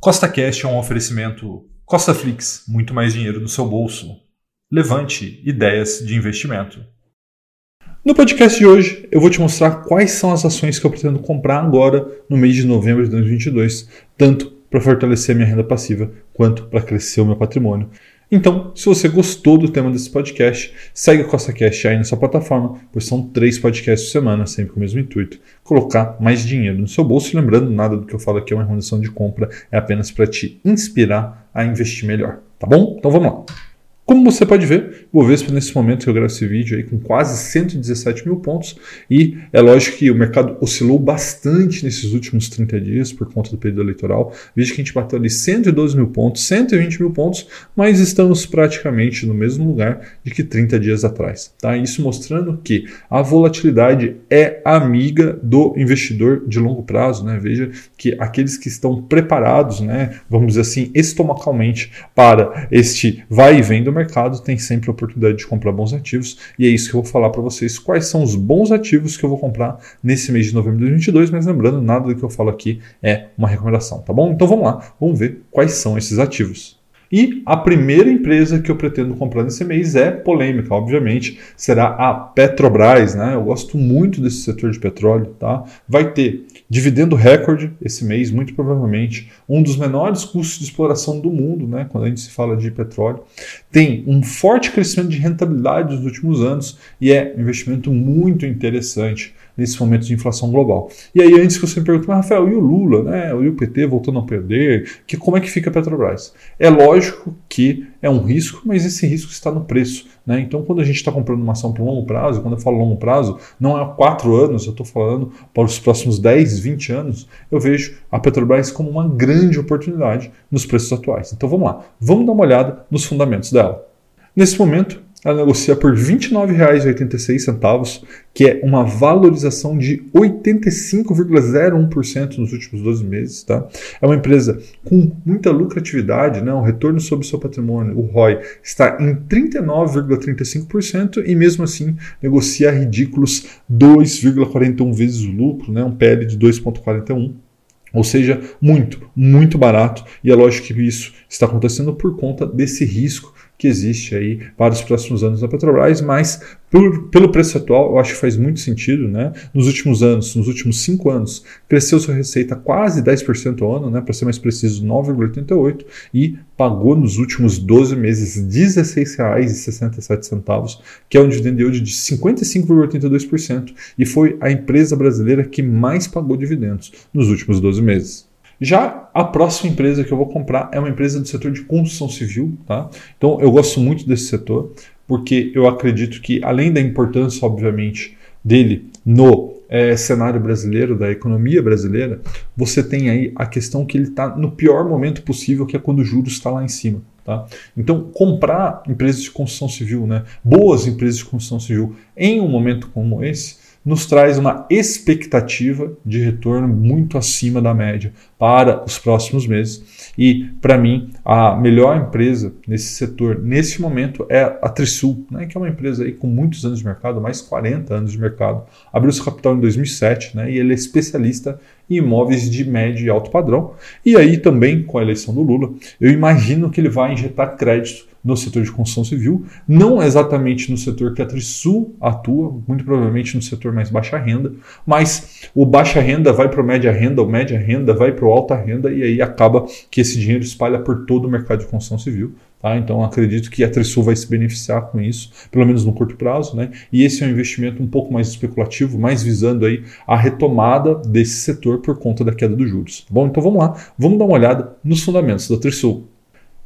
Costa Cash é um oferecimento Costa Flix, muito mais dinheiro no seu bolso. Levante ideias de investimento. No podcast de hoje, eu vou te mostrar quais são as ações que eu pretendo comprar agora no mês de novembro de 2022, tanto para fortalecer minha renda passiva quanto para crescer o meu patrimônio. Então, se você gostou do tema desse podcast, segue o Costa Cash aí na sua plataforma, pois são três podcasts por semana, sempre com o mesmo intuito: colocar mais dinheiro no seu bolso. Lembrando, nada do que eu falo aqui é uma recomendação de compra, é apenas para te inspirar a investir melhor. Tá bom? Então vamos lá. Como você pode ver, o Bovespa nesse momento que eu gravo esse vídeo aí com quase 117 mil pontos e é lógico que o mercado oscilou bastante nesses últimos 30 dias por conta do período eleitoral. Veja que a gente bateu ali 112 mil pontos, 120 mil pontos, mas estamos praticamente no mesmo lugar de que 30 dias atrás. Tá? Isso mostrando que a volatilidade é amiga do investidor de longo prazo. Né? Veja que aqueles que estão preparados, né, vamos dizer assim, estomacalmente para este vai e vem do mercado tem sempre a oportunidade de comprar bons ativos e é isso que eu vou falar para vocês. Quais são os bons ativos que eu vou comprar nesse mês de novembro de 2022, mas lembrando, nada do que eu falo aqui é uma recomendação, tá bom? Então vamos lá, vamos ver quais são esses ativos. E a primeira empresa que eu pretendo comprar nesse mês é polêmica, obviamente, será a Petrobras, né? Eu gosto muito desse setor de petróleo, tá? Vai ter dividendo recorde esse mês, muito provavelmente, um dos menores custos de exploração do mundo, né? Quando a gente se fala de petróleo. Tem um forte crescimento de rentabilidade nos últimos anos e é um investimento muito interessante nesse momento de inflação global. E aí, antes que você me pergunte, mas Rafael, e o Lula, né? E o PT voltando a perder, que, como é que fica a Petrobras? É lógico que é um risco, mas esse risco está no preço. Né? Então, quando a gente está comprando uma ação para longo prazo, quando eu falo longo prazo, não é quatro anos, eu estou falando para os próximos 10, 20 anos, eu vejo a Petrobras como uma grande oportunidade nos preços atuais. Então vamos lá, vamos dar uma olhada nos fundamentos dela. Nesse momento, ela negocia por R$ 29,86, que é uma valorização de 85,01% nos últimos 12 meses. Tá? É uma empresa com muita lucratividade, né? o retorno sobre seu patrimônio, o ROI, está em 39,35% e mesmo assim negocia ridículos 2,41 vezes o lucro, né? um PL de 2,41%. Ou seja, muito, muito barato, e é lógico que isso está acontecendo por conta desse risco que existe aí para os próximos anos da Petrobras, mas por, pelo preço atual, eu acho que faz muito sentido, né? Nos últimos anos, nos últimos cinco anos, cresceu sua receita quase 10% ao ano, né? Para ser mais preciso, 9,88% e pagou nos últimos 12 meses R$ 16,67, que é um dividend yield de 55,82% e foi a empresa brasileira que mais pagou dividendos nos últimos 12 meses. Já a próxima empresa que eu vou comprar é uma empresa do setor de construção civil, tá? Então eu gosto muito desse setor, porque eu acredito que, além da importância, obviamente, dele no é, cenário brasileiro, da economia brasileira, você tem aí a questão que ele está no pior momento possível, que é quando o juros está lá em cima. Tá? Então, comprar empresas de construção civil, né, boas empresas de construção civil, em um momento como esse, nos traz uma expectativa de retorno muito acima da média para os próximos meses. E, para mim, a melhor empresa nesse setor, nesse momento, é a Trisul, né, que é uma empresa aí com muitos anos de mercado, mais 40 anos de mercado. Abriu seu capital em 2007 né, e ele é especialista em imóveis de médio e alto padrão. E aí, também, com a eleição do Lula, eu imagino que ele vai injetar crédito no setor de construção civil, não exatamente no setor que a Trisul atua, muito provavelmente no setor mais baixa renda, mas o baixa renda vai para o média renda, o média renda vai para o alta renda e aí acaba que esse dinheiro espalha por todo o mercado de construção civil. Tá? Então acredito que a Trisul vai se beneficiar com isso, pelo menos no curto prazo, né? E esse é um investimento um pouco mais especulativo, mais visando aí a retomada desse setor por conta da queda dos juros. Bom, então vamos lá, vamos dar uma olhada nos fundamentos da Trisul.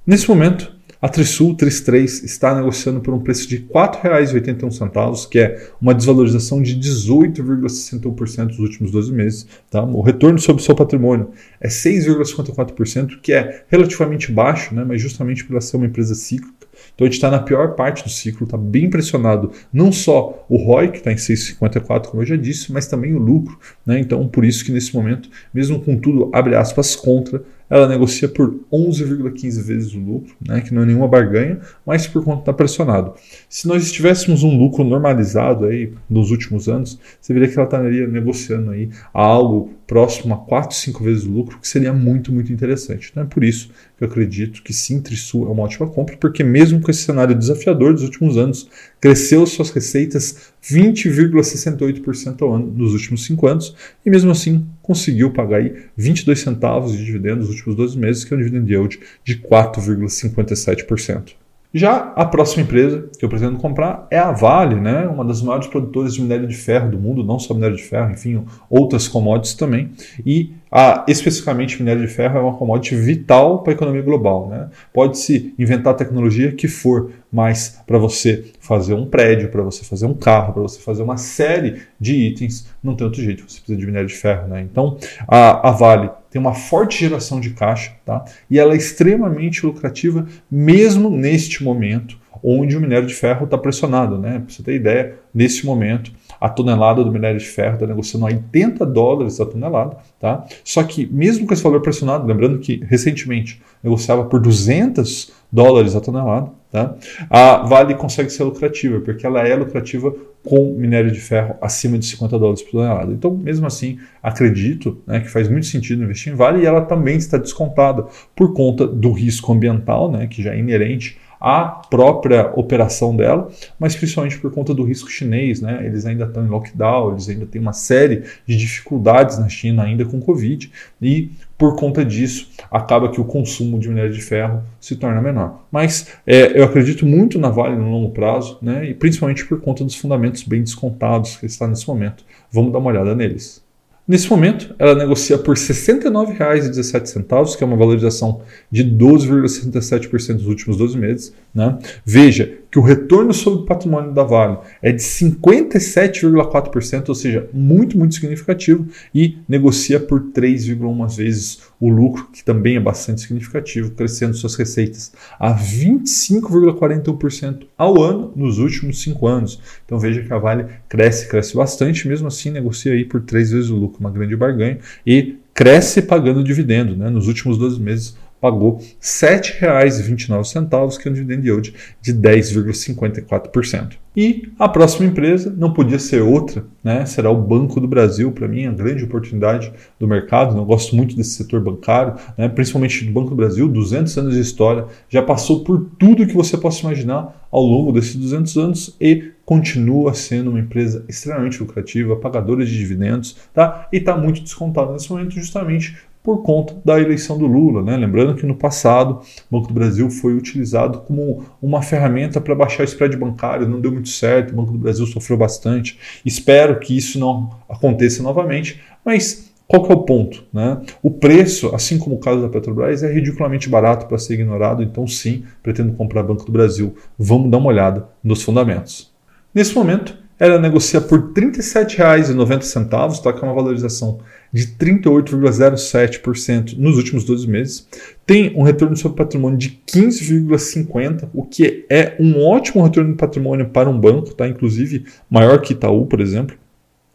Nesse momento, a Trisul 33 está negociando por um preço de R$ 4,81, que é uma desvalorização de 18,61% nos últimos 12 meses. Tá? O retorno sobre o seu patrimônio é 6,54%, que é relativamente baixo, né? mas justamente por ser uma empresa cíclica. Então a gente está na pior parte do ciclo, está bem pressionado. Não só o ROI, que está em 6,54, como eu já disse, mas também o lucro. Né? Então, por isso que nesse momento, mesmo com tudo, abre aspas, contra, ela negocia por 11,15 vezes o lucro, né, que não é nenhuma barganha, mas por conta está pressionado. Se nós estivéssemos um lucro normalizado aí nos últimos anos, você veria que ela estaria negociando aí algo próximo a 4, 5 vezes o lucro, que seria muito, muito interessante. Então é por isso eu acredito que sim, Trisul é uma ótima compra, porque mesmo com esse cenário desafiador dos últimos anos, cresceu suas receitas 20,68% ao ano nos últimos 5 anos e mesmo assim conseguiu pagar aí 22 centavos de dividendos nos últimos 12 meses, que é um dividend yield de 4,57%. Já a próxima empresa que eu pretendo comprar é a Vale, né? uma das maiores produtoras de minério de ferro do mundo, não só minério de ferro, enfim, outras commodities também. E a, especificamente minério de ferro é uma commodity vital para a economia global. Né? Pode-se inventar a tecnologia que for, mas para você fazer um prédio, para você fazer um carro, para você fazer uma série de itens, não tem outro jeito, você precisa de minério de ferro. Né? Então a, a Vale tem uma forte geração de caixa, tá? E ela é extremamente lucrativa, mesmo neste momento onde o minério de ferro está pressionado, né? Para você ter ideia, nesse momento a tonelada do minério de ferro está negociando a 80 dólares a tonelada, tá? Só que mesmo com esse valor pressionado, lembrando que recentemente negociava por 200 dólares a tonelada, tá? A Vale consegue ser lucrativa, porque ela é lucrativa com minério de ferro acima de 50 dólares por tonelada. Então, mesmo assim, acredito né, que faz muito sentido investir em Vale e ela também está descontada por conta do risco ambiental, né, que já é inerente à própria operação dela, mas principalmente por conta do risco chinês, né? Eles ainda estão em lockdown, eles ainda têm uma série de dificuldades na China ainda com Covid e por conta disso acaba que o consumo de minério de ferro se torna menor. Mas é, eu acredito muito na Vale no longo prazo, né? E principalmente por conta dos fundamentos bem descontados que está nesse momento. Vamos dar uma olhada neles. Nesse momento, ela negocia por R$ 69,17, que é uma valorização de 12,67% nos últimos 12 meses. Né? Veja que o retorno sobre o patrimônio da Vale é de 57,4%, ou seja, muito, muito significativo, e negocia por 3,1 vezes o lucro, que também é bastante significativo, crescendo suas receitas a 25,41% ao ano nos últimos 5 anos. Então veja que a Vale cresce, cresce bastante, mesmo assim negocia aí por 3 vezes o lucro, uma grande barganha, e cresce pagando dividendo. Né? Nos últimos 12 meses, pagou R$ 7,29, que é um dividend yield de 10,54%. E a próxima empresa não podia ser outra, né? será o Banco do Brasil, para mim, a grande oportunidade do mercado. Eu gosto muito desse setor bancário, né? principalmente do Banco do Brasil, 200 anos de história, já passou por tudo que você possa imaginar ao longo desses 200 anos e continua sendo uma empresa extremamente lucrativa, pagadora de dividendos, tá? e está muito descontada nesse momento justamente por conta da eleição do Lula. Né? Lembrando que no passado o Banco do Brasil foi utilizado como uma ferramenta para baixar o spread bancário, não deu muito certo, o Banco do Brasil sofreu bastante. Espero que isso não aconteça novamente, mas qual é o ponto? Né? O preço, assim como o caso da Petrobras, é ridiculamente barato para ser ignorado, então sim, pretendo comprar Banco do Brasil. Vamos dar uma olhada nos fundamentos. Nesse momento, ela negocia por R$ 37,90, tá? que é uma valorização de 38,07% nos últimos 12 meses. Tem um retorno sobre patrimônio de 15,50%, o que é um ótimo retorno de patrimônio para um banco, tá? inclusive maior que Itaú, por exemplo.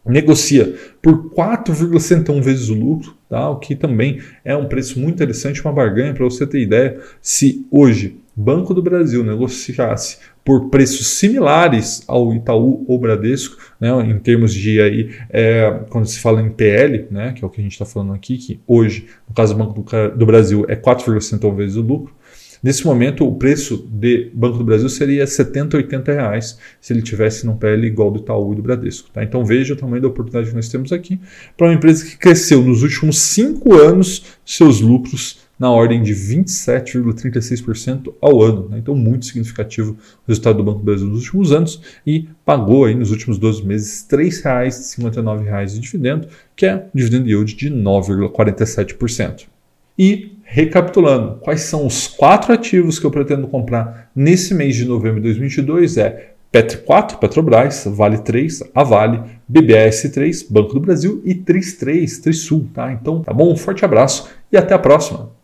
Negocia por 4,61 vezes o lucro, tá? o que também é um preço muito interessante, uma barganha para você ter ideia. Se hoje Banco do Brasil negociasse por preços similares ao Itaú ou Bradesco, né, em termos de aí, é, quando se fala em PL, né, que é o que a gente está falando aqui, que hoje, no caso do Banco do, Brasil, é 4,61 vezes o lucro. Nesse momento, o preço de Banco do Brasil seria 70, 80 reais se ele tivesse num PL igual do Itaú e do Bradesco. Tá? Então veja o tamanho da oportunidade que nós temos aqui para uma empresa que cresceu nos últimos cinco anos seus lucros na ordem de 27,36% ao ano. Né? Então, muito significativo o resultado do Banco do Brasil nos últimos anos e pagou aí nos últimos 12 meses R$ 3,59 de dividendo, que é um dividend yield de 9,47%. E recapitulando, quais são os quatro ativos que eu pretendo comprar nesse mês de novembro de 2022? É Petro 4, Petrobras, Vale 3, a Vale, BBS 3, Banco do Brasil e 33, Trisul, tá? Então, tá bom? Um forte abraço e até a próxima.